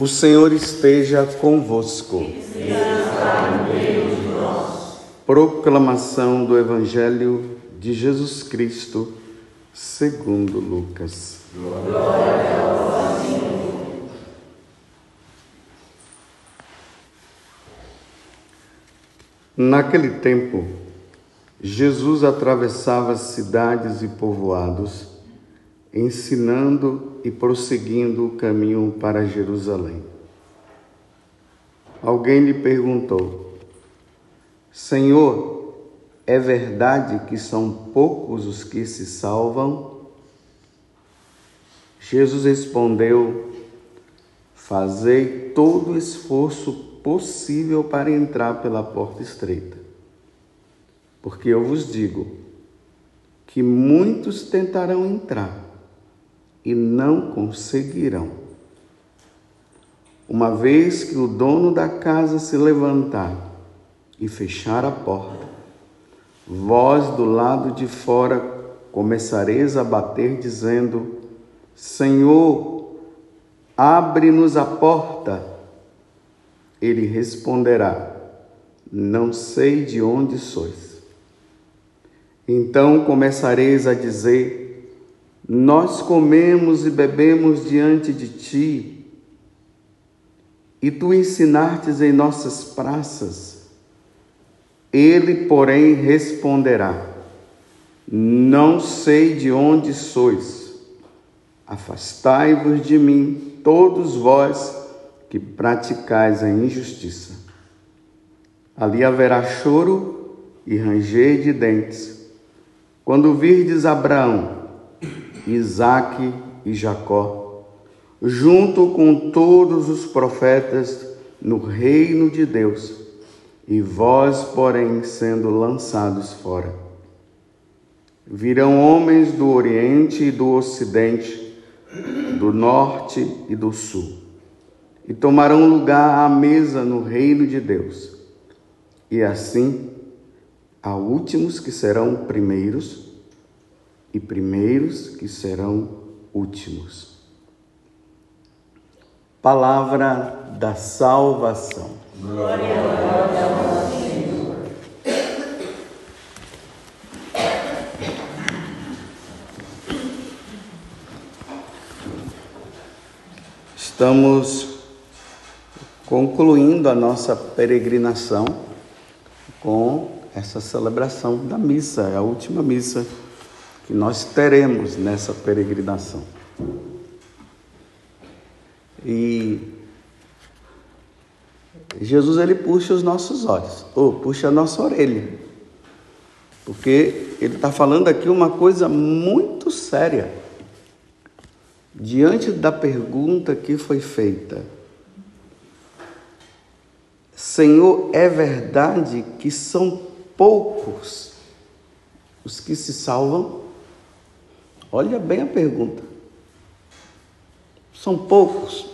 O Senhor esteja convosco. Proclamação do Evangelho de Jesus Cristo, segundo Lucas. Naquele tempo, Jesus atravessava cidades e povoados, ensinando e prosseguindo o caminho para Jerusalém. Alguém lhe perguntou: Senhor, é verdade que são poucos os que se salvam? Jesus respondeu: Fazei todo o esforço possível para entrar pela porta estreita. Porque eu vos digo que muitos tentarão entrar e não conseguirão. Uma vez que o dono da casa se levantar e fechar a porta, vós do lado de fora começareis a bater, dizendo: Senhor, abre-nos a porta. Ele responderá: Não sei de onde sois. Então começareis a dizer: nós comemos e bebemos diante de ti, e tu ensinartes em nossas praças. Ele, porém, responderá: Não sei de onde sois. Afastai-vos de mim, todos vós que praticais a injustiça. Ali haverá choro e ranger de dentes. Quando virdes Abraão, Isaque e Jacó, junto com todos os profetas no reino de Deus, e vós, porém, sendo lançados fora. Virão homens do Oriente e do Ocidente, do Norte e do Sul, e tomarão lugar à mesa no reino de Deus. E assim, há últimos que serão primeiros, e primeiros que serão últimos. Palavra da salvação. Glória a Deus, Senhor. Estamos concluindo a nossa peregrinação com essa celebração da missa, a última missa que nós teremos nessa peregrinação. E Jesus ele puxa os nossos olhos, ou puxa a nossa orelha, porque ele está falando aqui uma coisa muito séria. Diante da pergunta que foi feita, Senhor, é verdade que são poucos os que se salvam? Olha bem a pergunta. São poucos.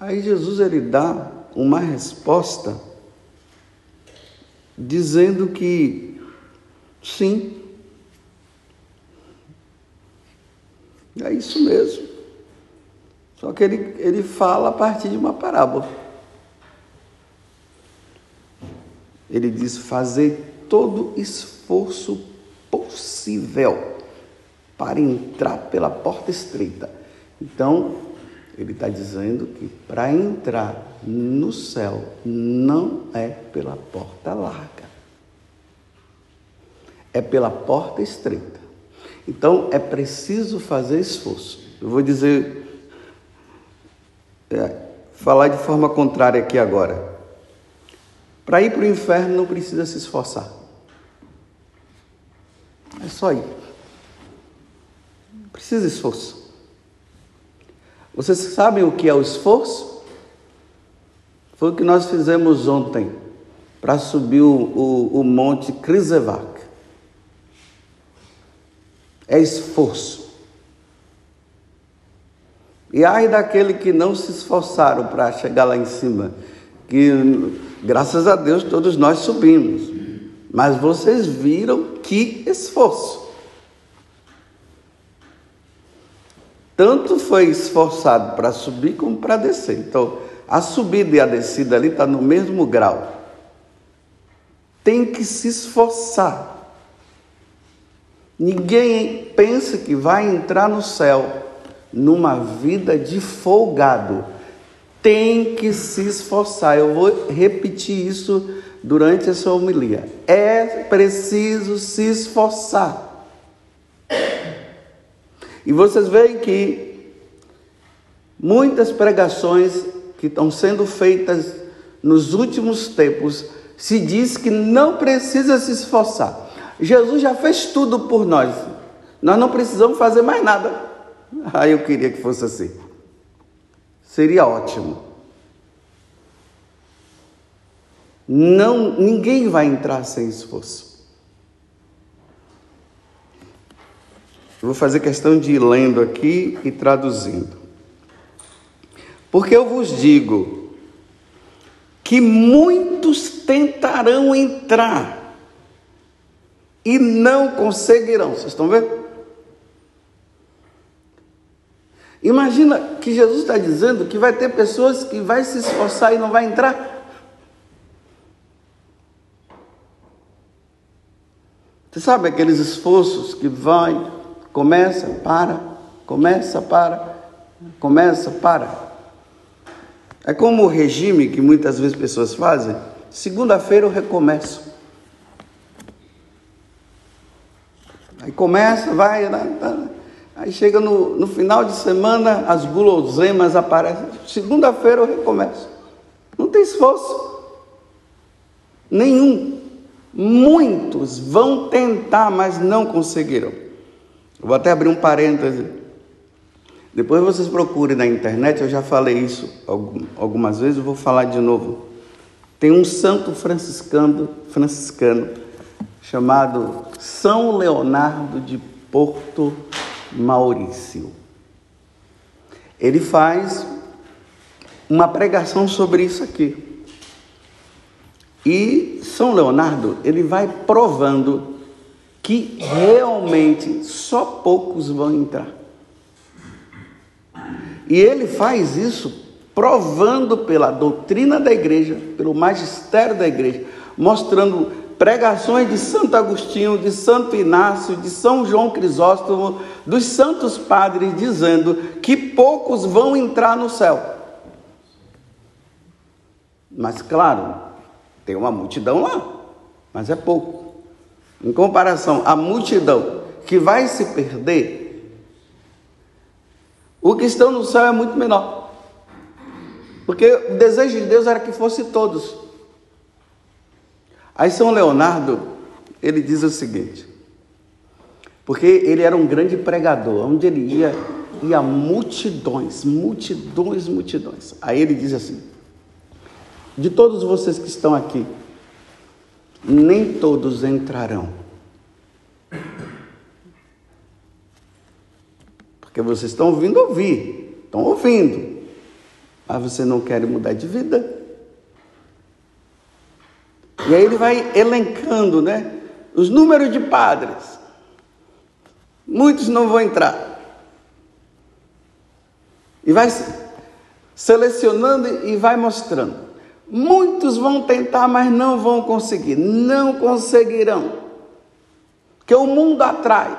Aí Jesus ele dá uma resposta dizendo que sim. É isso mesmo. Só que ele, ele fala a partir de uma parábola. Ele diz: fazer todo esforço possível para entrar pela porta estreita. Então, ele está dizendo que para entrar no céu não é pela porta larga, é pela porta estreita. Então, é preciso fazer esforço. Eu vou dizer, é, falar de forma contrária aqui agora. Para ir para o inferno não precisa se esforçar. É só ir. Precisa de esforço. Vocês sabem o que é o esforço? Foi o que nós fizemos ontem para subir o, o, o monte Krisevac. É esforço. E ai daquele que não se esforçaram para chegar lá em cima, que graças a Deus todos nós subimos. Mas vocês viram que esforço. Tanto foi esforçado para subir como para descer. Então, a subida e a descida ali está no mesmo grau. Tem que se esforçar. Ninguém pensa que vai entrar no céu numa vida de folgado. Tem que se esforçar. Eu vou repetir isso durante essa homilia. É preciso se esforçar. E vocês veem que muitas pregações que estão sendo feitas nos últimos tempos se diz que não precisa se esforçar. Jesus já fez tudo por nós. Nós não precisamos fazer mais nada. Ah, eu queria que fosse assim. Seria ótimo. Não, ninguém vai entrar sem esforço. Eu vou fazer questão de ir lendo aqui e traduzindo. Porque eu vos digo que muitos tentarão entrar e não conseguirão. Vocês estão vendo? Imagina que Jesus está dizendo que vai ter pessoas que vai se esforçar e não vai entrar. Você sabe aqueles esforços que vai, começa, para, começa, para, começa, para. É como o regime que muitas vezes pessoas fazem. Segunda-feira eu recomeço. Aí começa, vai, né, tá. aí chega no, no final de semana, as guloseimas aparecem. Segunda-feira eu recomeço. Não tem esforço. Nenhum. Muitos vão tentar, mas não conseguirão. Vou até abrir um parêntese. Depois vocês procurem na internet, eu já falei isso algumas vezes, eu vou falar de novo. Tem um santo franciscano, franciscano chamado São Leonardo de Porto Maurício. Ele faz uma pregação sobre isso aqui. E São Leonardo, ele vai provando que realmente só poucos vão entrar. E ele faz isso provando pela doutrina da igreja, pelo magistério da igreja, mostrando pregações de Santo Agostinho, de Santo Inácio, de São João Crisóstomo, dos santos padres, dizendo que poucos vão entrar no céu. Mas, claro, tem uma multidão lá, mas é pouco. Em comparação à multidão que vai se perder, o que estão no céu é muito menor. Porque o desejo de Deus era que fosse todos. Aí São Leonardo, ele diz o seguinte: porque ele era um grande pregador, onde ele ia, ia multidões, multidões, multidões. Aí ele diz assim: de todos vocês que estão aqui, nem todos entrarão. Porque vocês estão ouvindo ouvir, estão ouvindo, mas você não quer mudar de vida. E aí ele vai elencando, né? Os números de padres. Muitos não vão entrar. E vai selecionando e vai mostrando. Muitos vão tentar, mas não vão conseguir, não conseguirão. Porque o mundo atrai.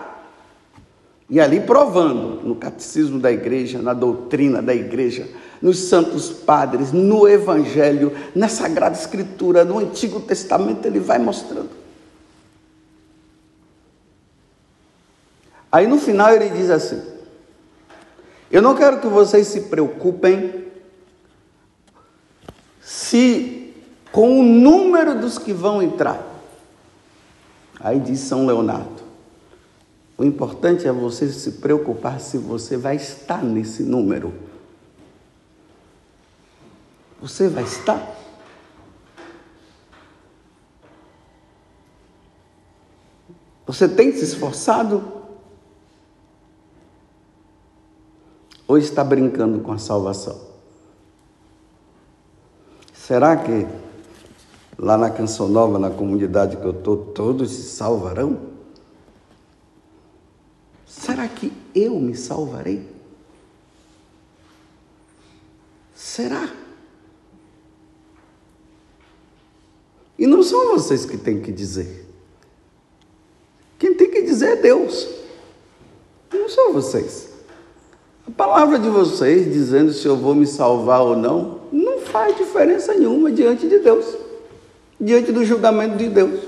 E ali provando, no catecismo da igreja, na doutrina da igreja, nos santos padres, no evangelho, na sagrada escritura, no Antigo Testamento, ele vai mostrando. Aí no final ele diz assim: Eu não quero que vocês se preocupem se com o número dos que vão entrar. Aí diz São Leonardo: o importante é você se preocupar se você vai estar nesse número. Você vai estar? Você tem se esforçado? Ou está brincando com a salvação? Será que lá na Canção Nova, na comunidade que eu estou, todos se salvarão? Será que eu me salvarei? Será? E não são vocês que têm que dizer. Quem tem que dizer é Deus. Não são vocês. A palavra de vocês dizendo se eu vou me salvar ou não, faz diferença nenhuma diante de Deus, diante do julgamento de Deus.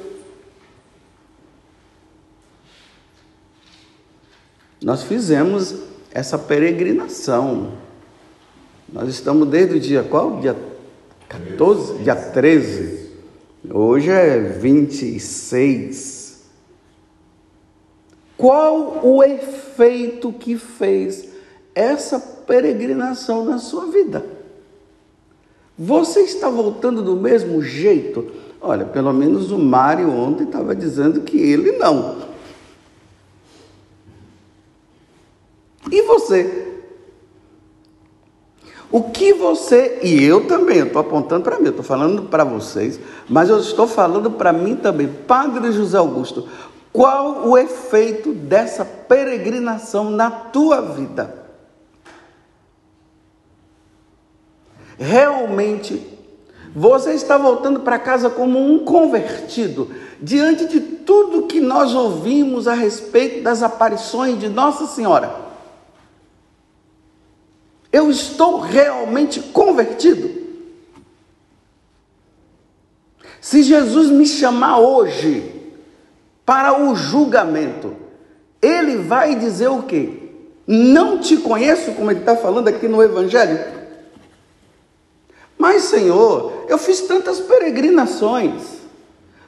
Nós fizemos essa peregrinação. Nós estamos desde o dia qual? Dia 14? Dia 13. Hoje é 26. Qual o efeito que fez essa peregrinação na sua vida? Você está voltando do mesmo jeito? Olha, pelo menos o Mário ontem estava dizendo que ele não. E você? O que você, e eu também, eu estou apontando para mim, eu estou falando para vocês, mas eu estou falando para mim também, Padre José Augusto, qual o efeito dessa peregrinação na tua vida? Realmente, você está voltando para casa como um convertido, diante de tudo que nós ouvimos a respeito das aparições de Nossa Senhora. Eu estou realmente convertido. Se Jesus me chamar hoje para o julgamento, ele vai dizer o quê? Não te conheço, como ele está falando aqui no Evangelho. Mas, Senhor, eu fiz tantas peregrinações.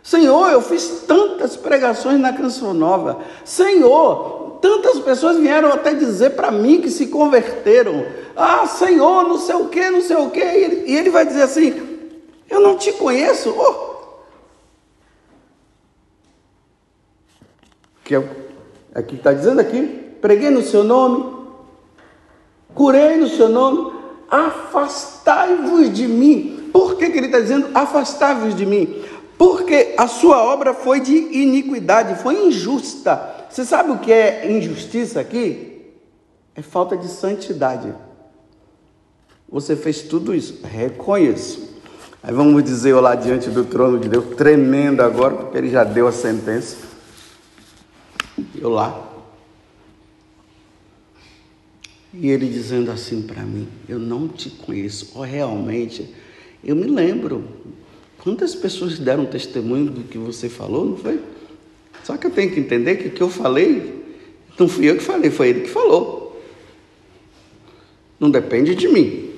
Senhor, eu fiz tantas pregações na Canção Nova. Senhor, tantas pessoas vieram até dizer para mim que se converteram. Ah, Senhor, não sei o que, não sei o que. E ele, vai dizer assim: Eu não te conheço. Oh. Que é, aqui está dizendo aqui: preguei no seu nome, curei no seu nome, afastai-vos de mim. Por que, que ele está dizendo afastai-vos de mim? Porque a sua obra foi de iniquidade, foi injusta. Você sabe o que é injustiça aqui? É falta de santidade. Você fez tudo isso, reconheço. Aí vamos dizer eu lá diante do trono de Deus, tremendo agora, porque ele já deu a sentença. Eu lá. E ele dizendo assim para mim: Eu não te conheço. Oh, realmente, eu me lembro. Quantas pessoas deram testemunho do que você falou, não foi? Só que eu tenho que entender que o que eu falei, não fui eu que falei, foi ele que falou. Não depende de mim.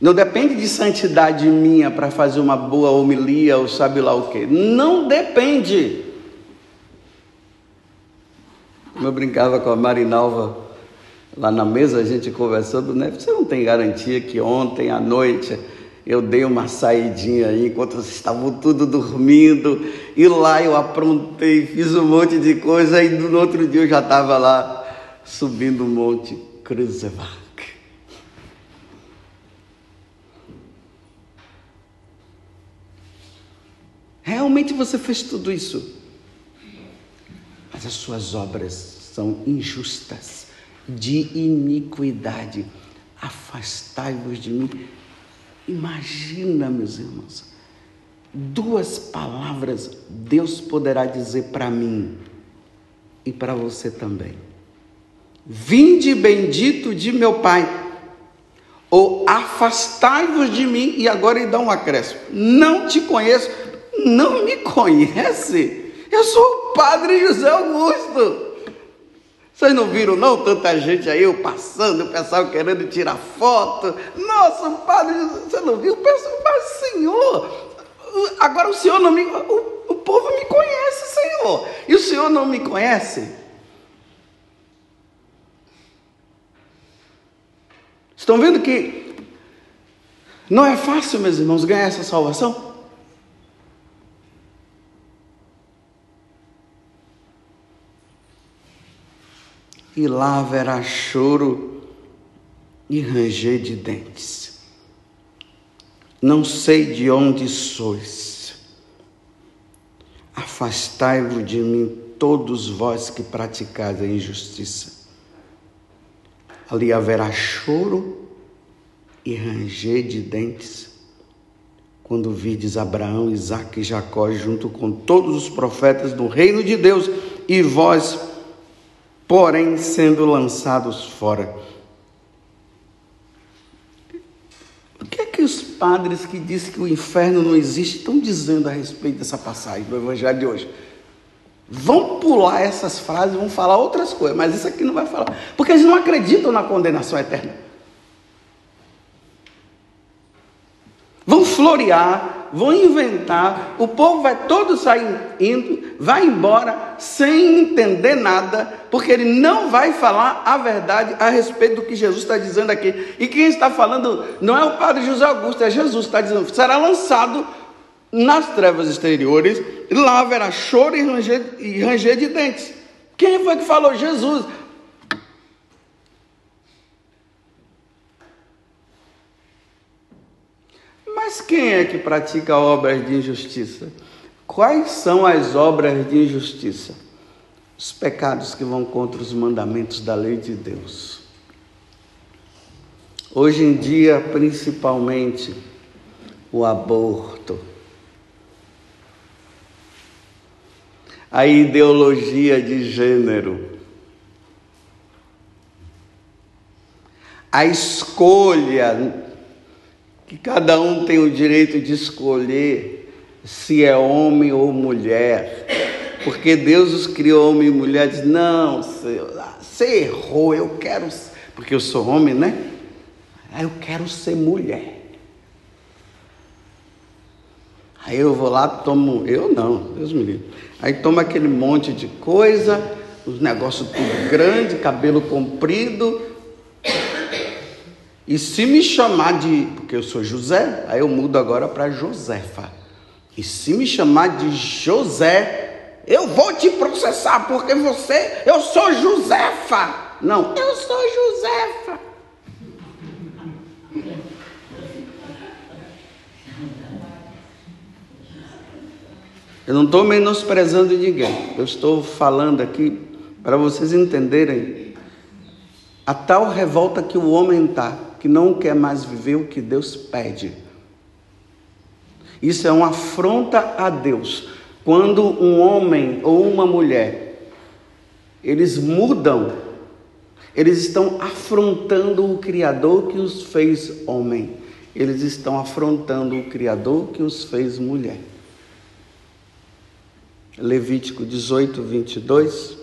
Não depende de santidade minha para fazer uma boa homilia ou sabe lá o que. Não depende. Como eu brincava com a Marinalva lá na mesa, a gente conversando, né? Você não tem garantia que ontem à noite eu dei uma saidinha aí enquanto vocês estavam tudo dormindo e lá eu aprontei, fiz um monte de coisa e no outro dia eu já estava lá subindo o monte Cruzevar. Realmente você fez tudo isso. Mas as suas obras são injustas, de iniquidade. Afastai-vos de mim. Imagina, meus irmãos, duas palavras Deus poderá dizer para mim e para você também. Vinde bendito de meu Pai, ou afastai-vos de mim, e agora ele dá um acréscimo. Não te conheço, não me conhece? Eu sou o padre José Augusto. Vocês não viram não tanta gente aí, eu passando, o pessoal querendo tirar foto. Nossa, o padre, você não viu? O pessoal, mas senhor, agora o senhor não me, o, o povo me conhece, senhor. E o senhor não me conhece? Estão vendo que não é fácil, meus irmãos, ganhar essa salvação? E lá haverá choro e ranger de dentes. Não sei de onde sois. Afastai-vos de mim, todos vós que praticais a injustiça. Ali haverá choro e ranger de dentes quando vides Abraão, Isaque e Jacó junto com todos os profetas do reino de Deus e vós, porém, sendo lançados fora. O que é que os padres que dizem que o inferno não existe estão dizendo a respeito dessa passagem do Evangelho de hoje? Vão pular essas frases, vão falar outras coisas, mas isso aqui não vai falar, porque eles não acreditam na condenação eterna. Vão florear, vão inventar, o povo vai todo sair indo, vai embora sem entender nada, porque ele não vai falar a verdade a respeito do que Jesus está dizendo aqui. E quem está falando não é o padre José Augusto, é Jesus que está dizendo, será lançado nas trevas exteriores, lá haverá choro e ranger, e ranger de dentes. Quem foi que falou? Jesus. Mas quem é que pratica obras de injustiça? Quais são as obras de injustiça? Os pecados que vão contra os mandamentos da lei de Deus. Hoje em dia, principalmente, o aborto a ideologia de gênero, a escolha, que cada um tem o direito de escolher se é homem ou mulher, porque Deus os criou homem e mulher, diz, não, você errou, eu quero, porque eu sou homem, né? Eu quero ser mulher. Aí eu vou lá, tomo, eu não, Deus me livre. Aí toma aquele monte de coisa, os negócios tudo grande, cabelo comprido. E se me chamar de, porque eu sou José, aí eu mudo agora para Josefa. E se me chamar de José, eu vou te processar porque você, eu sou Josefa. Não, eu sou Josefa. Eu não estou menosprezando ninguém. Eu estou falando aqui para vocês entenderem a tal revolta que o homem está, que não quer mais viver o que Deus pede. Isso é uma afronta a Deus. Quando um homem ou uma mulher eles mudam, eles estão afrontando o Criador que os fez homem. Eles estão afrontando o Criador que os fez mulher. Levítico 18, 22.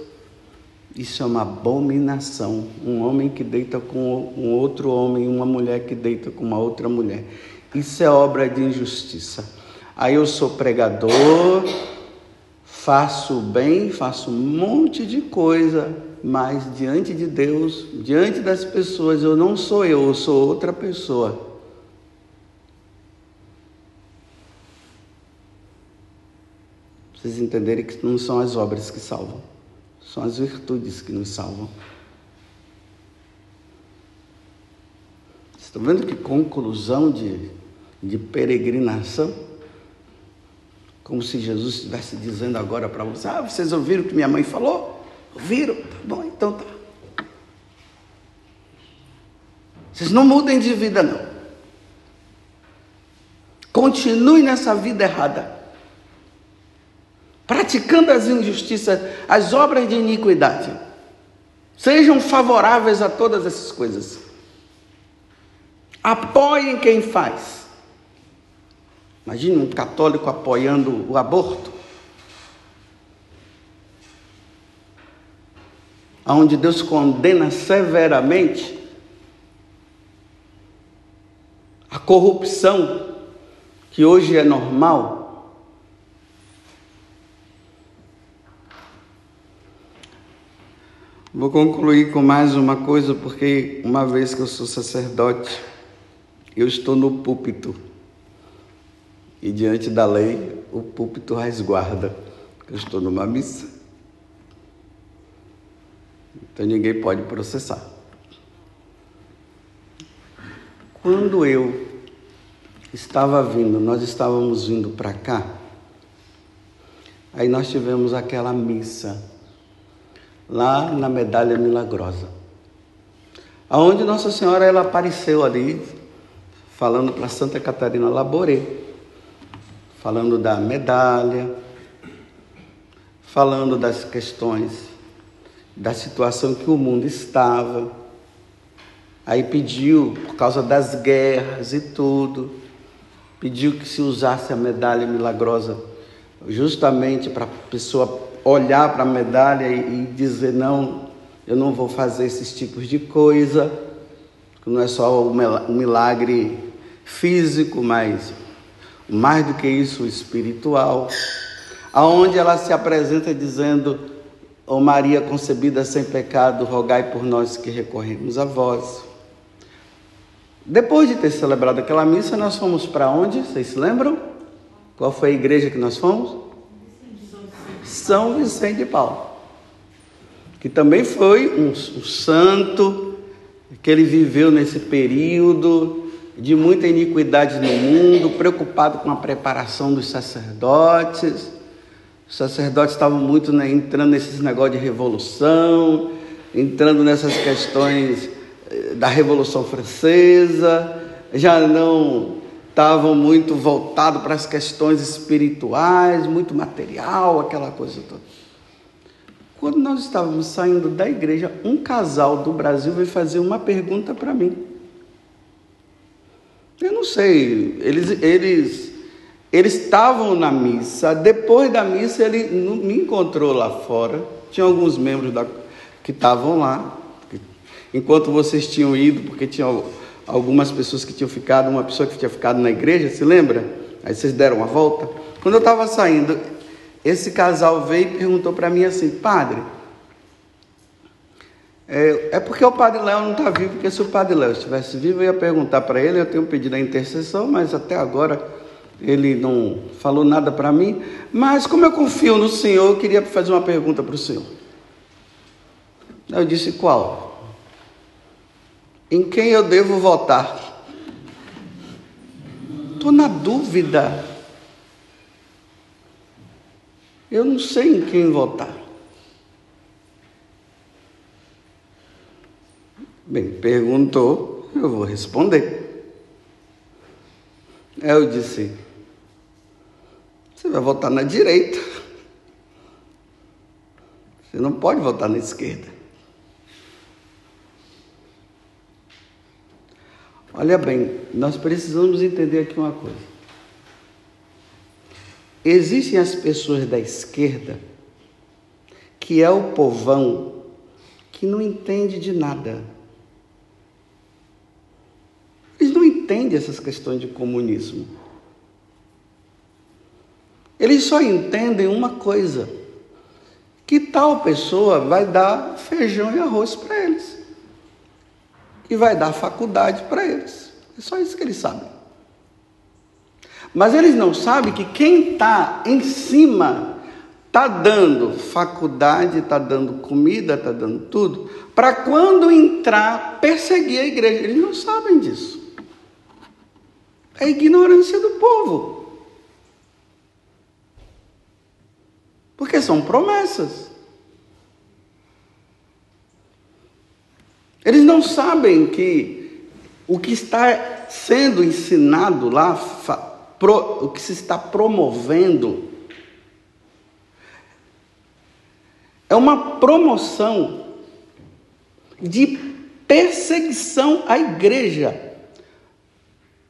Isso é uma abominação. Um homem que deita com um outro homem, uma mulher que deita com uma outra mulher. Isso é obra de injustiça. Aí eu sou pregador, faço bem, faço um monte de coisa, mas diante de Deus, diante das pessoas, eu não sou eu, eu sou outra pessoa. vocês entenderem que não são as obras que salvam, são as virtudes que nos salvam. Estão vendo que conclusão de, de peregrinação? Como se Jesus estivesse dizendo agora para vocês: Ah, vocês ouviram o que minha mãe falou? Ouviram? Tá bom, então tá. Vocês não mudem de vida, não. Continue nessa vida errada praticando as injustiças, as obras de iniquidade. Sejam favoráveis a todas essas coisas. Apoiem quem faz. Imagine um católico apoiando o aborto. Onde Deus condena severamente a corrupção que hoje é normal Vou concluir com mais uma coisa, porque uma vez que eu sou sacerdote, eu estou no púlpito. E diante da lei, o púlpito resguarda. Eu estou numa missa. Então ninguém pode processar. Quando eu estava vindo, nós estávamos vindo para cá, aí nós tivemos aquela missa lá na Medalha Milagrosa. Aonde Nossa Senhora ela apareceu ali falando para Santa Catarina Laboré, falando da medalha, falando das questões da situação que o mundo estava. Aí pediu, por causa das guerras e tudo, pediu que se usasse a medalha milagrosa justamente para a pessoa olhar para a medalha e, e dizer: não, eu não vou fazer esses tipos de coisa, não é só um milagre físico, mas mais do que isso, espiritual. Aonde ela se apresenta dizendo: Ó oh Maria concebida sem pecado, rogai por nós que recorremos a vós. Depois de ter celebrado aquela missa, nós fomos para onde? Vocês se lembram? Qual foi a igreja que nós fomos? São Vicente de Paulo, que também foi um, um santo que ele viveu nesse período de muita iniquidade no mundo, preocupado com a preparação dos sacerdotes. Os sacerdotes estavam muito né, entrando nesses negócios de revolução, entrando nessas questões eh, da Revolução Francesa, já não estavam muito voltados para as questões espirituais, muito material, aquela coisa toda. Quando nós estávamos saindo da igreja, um casal do Brasil veio fazer uma pergunta para mim. Eu não sei, eles, eles, eles estavam na missa, depois da missa ele me encontrou lá fora, tinha alguns membros da, que estavam lá, enquanto vocês tinham ido, porque tinham algumas pessoas que tinham ficado, uma pessoa que tinha ficado na igreja, se lembra? Aí vocês deram uma volta. Quando eu estava saindo, esse casal veio e perguntou para mim assim, padre, é, é, porque o padre Léo não está vivo, porque se o padre Léo estivesse vivo, eu ia perguntar para ele, eu tenho pedido a intercessão, mas até agora ele não falou nada para mim. Mas como eu confio no Senhor, eu queria fazer uma pergunta para o Senhor. Eu disse, qual? Em quem eu devo votar? Estou na dúvida. Eu não sei em quem votar. Bem, perguntou, eu vou responder. Eu disse: Você vai votar na direita. Você não pode votar na esquerda. Olha bem, nós precisamos entender aqui uma coisa. Existem as pessoas da esquerda, que é o povão que não entende de nada. Eles não entendem essas questões de comunismo. Eles só entendem uma coisa: que tal pessoa vai dar feijão e arroz para eles e vai dar faculdade para eles. É só isso que eles sabem. Mas eles não sabem que quem está em cima está dando faculdade, está dando comida, está dando tudo, para quando entrar, perseguir a igreja. Eles não sabem disso. É a ignorância do povo. Porque são promessas. Eles não sabem que o que está sendo ensinado lá, o que se está promovendo, é uma promoção de perseguição à igreja,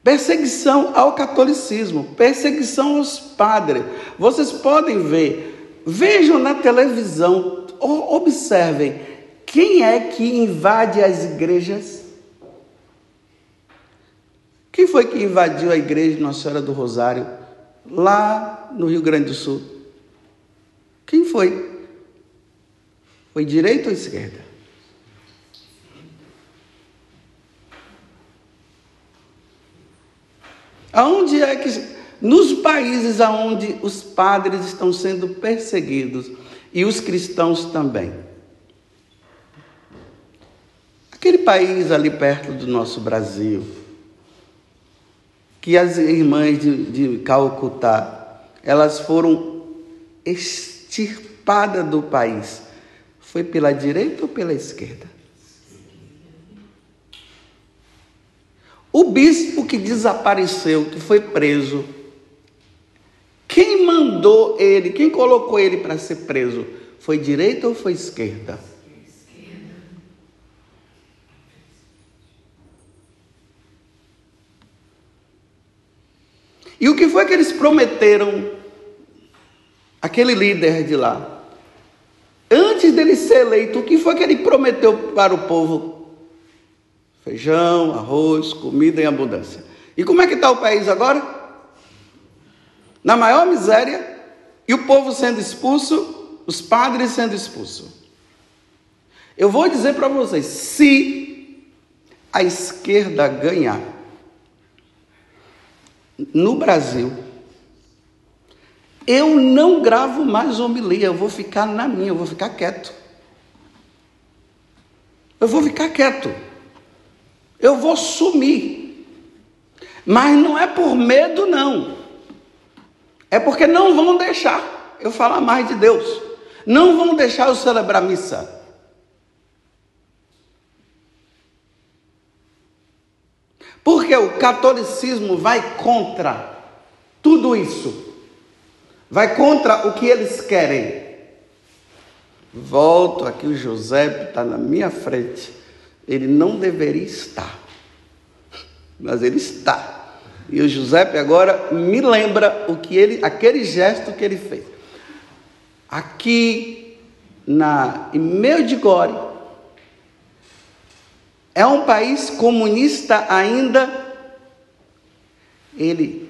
perseguição ao catolicismo, perseguição aos padres. Vocês podem ver, vejam na televisão, observem quem é que invade as igrejas? Quem foi que invadiu a igreja de Nossa Senhora do Rosário, lá no Rio Grande do Sul? Quem foi? Foi direita ou esquerda? Aonde é que nos países aonde os padres estão sendo perseguidos e os cristãos também? Aquele país ali perto do nosso Brasil, que as irmãs de, de Calcutá, elas foram extirpadas do país. Foi pela direita ou pela esquerda? O bispo que desapareceu, que foi preso, quem mandou ele, quem colocou ele para ser preso? Foi direita ou foi esquerda? E o que foi que eles prometeram, aquele líder de lá? Antes dele ser eleito, o que foi que ele prometeu para o povo? Feijão, arroz, comida em abundância. E como é que está o país agora? Na maior miséria, e o povo sendo expulso, os padres sendo expulsos. Eu vou dizer para vocês: se a esquerda ganhar, no Brasil, eu não gravo mais homilia, eu vou ficar na minha, eu vou ficar quieto. Eu vou ficar quieto. Eu vou sumir. Mas não é por medo, não. É porque não vão deixar eu falar mais de Deus. Não vão deixar eu celebrar missa. Porque o catolicismo vai contra tudo isso. Vai contra o que eles querem. Volto aqui, o José está na minha frente. Ele não deveria estar, mas ele está. E o José agora me lembra o que ele, aquele gesto que ele fez. Aqui na em Gore, é um país comunista ainda. Ele,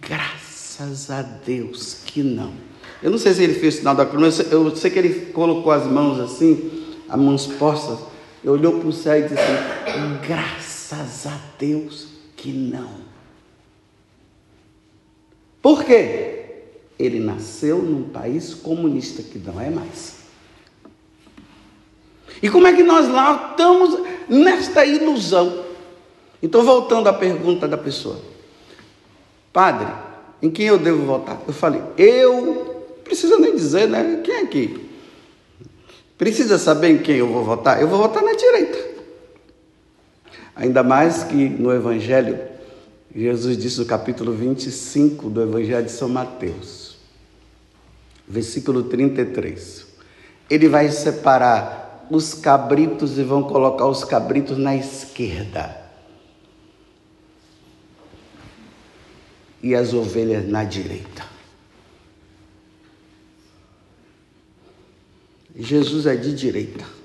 graças a Deus que não. Eu não sei se ele fez o sinal da cruz, eu sei que ele colocou as mãos assim, as mãos postas, olhou para o céu e disse assim, graças a Deus que não. Por quê? Ele nasceu num país comunista que não é mais. E como é que nós lá estamos nesta ilusão? Então, voltando à pergunta da pessoa, Padre, em quem eu devo votar? Eu falei, eu, precisa nem dizer, né? Quem é aqui? Precisa saber em quem eu vou votar? Eu vou votar na direita. Ainda mais que no Evangelho, Jesus disse no capítulo 25 do Evangelho de São Mateus, versículo 33. Ele vai separar os cabritos e vão colocar os cabritos na esquerda. E as ovelhas na direita. Jesus é de direita.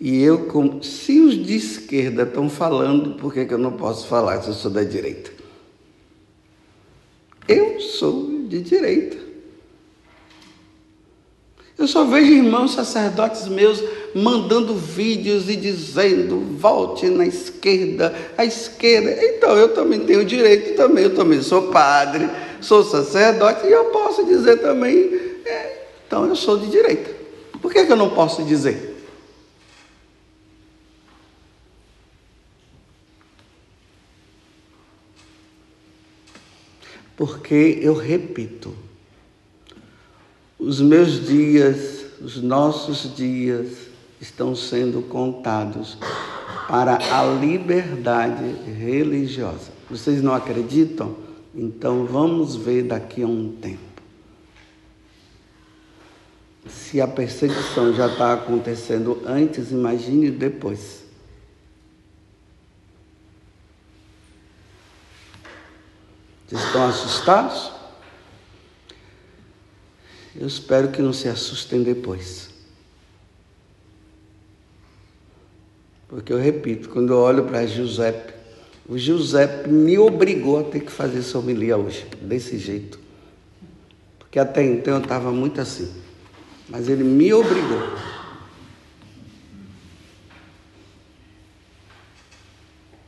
E eu, se os de esquerda estão falando, por que, que eu não posso falar se eu sou da direita? Eu sou de direita. Eu só vejo irmãos sacerdotes meus mandando vídeos e dizendo, volte na esquerda, à esquerda. Então eu também tenho direito também, eu também sou padre, sou sacerdote e eu posso dizer também, é, então eu sou de direita. Por que, que eu não posso dizer? Porque eu repito, os meus dias, os nossos dias estão sendo contados para a liberdade religiosa. Vocês não acreditam? Então vamos ver daqui a um tempo. Se a perseguição já está acontecendo antes, imagine depois. Vocês estão assustados? Eu espero que não se assustem depois. Porque eu repito, quando eu olho para Giuseppe, o Giuseppe me obrigou a ter que fazer essa homilia hoje, desse jeito. Porque até então eu estava muito assim. Mas ele me obrigou.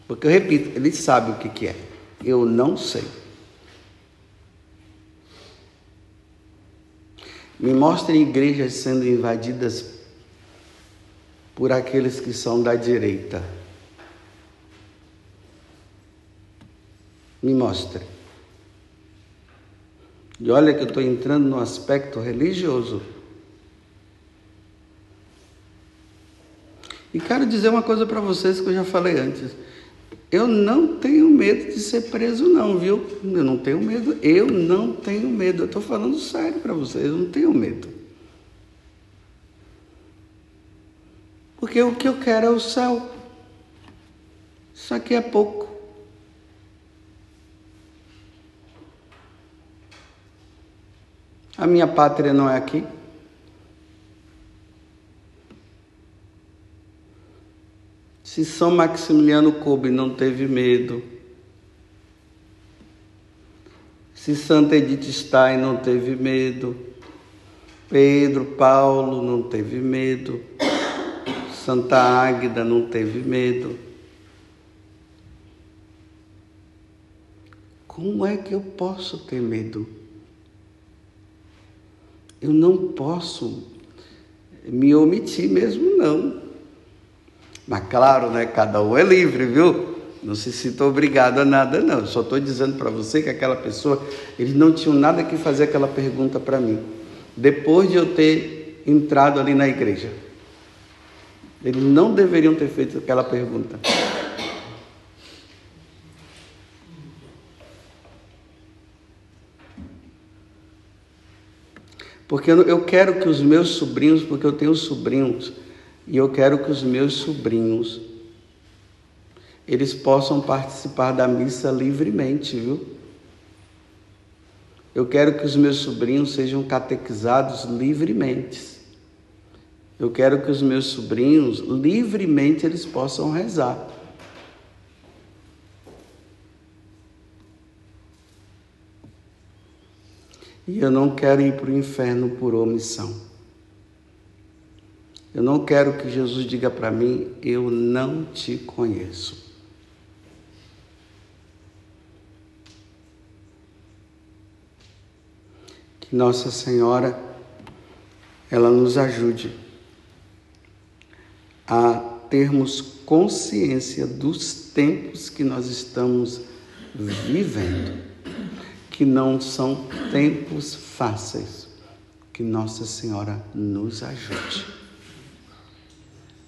Porque eu repito, ele sabe o que, que é. Eu não sei. Me mostrem igrejas sendo invadidas por aqueles que são da direita. Me mostre. E olha que eu estou entrando no aspecto religioso. E quero dizer uma coisa para vocês que eu já falei antes. Eu não tenho medo de ser preso, não, viu? Eu não tenho medo. Eu não tenho medo. Eu estou falando sério para vocês. Eu não tenho medo. Porque o que eu quero é o céu. Isso aqui é pouco. A minha pátria não é aqui. Se São Maximiliano Kolbe não teve medo, se Santa Edith Stein não teve medo, Pedro Paulo não teve medo, Santa Águida não teve medo. Como é que eu posso ter medo? Eu não posso me omitir mesmo, não. Mas claro, né? Cada um é livre, viu? Não se sinta obrigado a nada, não. Só estou dizendo para você que aquela pessoa, eles não tinham nada que fazer aquela pergunta para mim. Depois de eu ter entrado ali na igreja. Eles não deveriam ter feito aquela pergunta. Porque eu quero que os meus sobrinhos, porque eu tenho sobrinhos, e eu quero que os meus sobrinhos eles possam participar da missa livremente, viu? Eu quero que os meus sobrinhos sejam catequizados livremente. Eu quero que os meus sobrinhos, livremente, eles possam rezar. E eu não quero ir para o inferno por omissão. Eu não quero que Jesus diga para mim: Eu não te conheço. Que Nossa Senhora, ela nos ajude a termos consciência dos tempos que nós estamos vivendo, que não são tempos fáceis. Que Nossa Senhora nos ajude,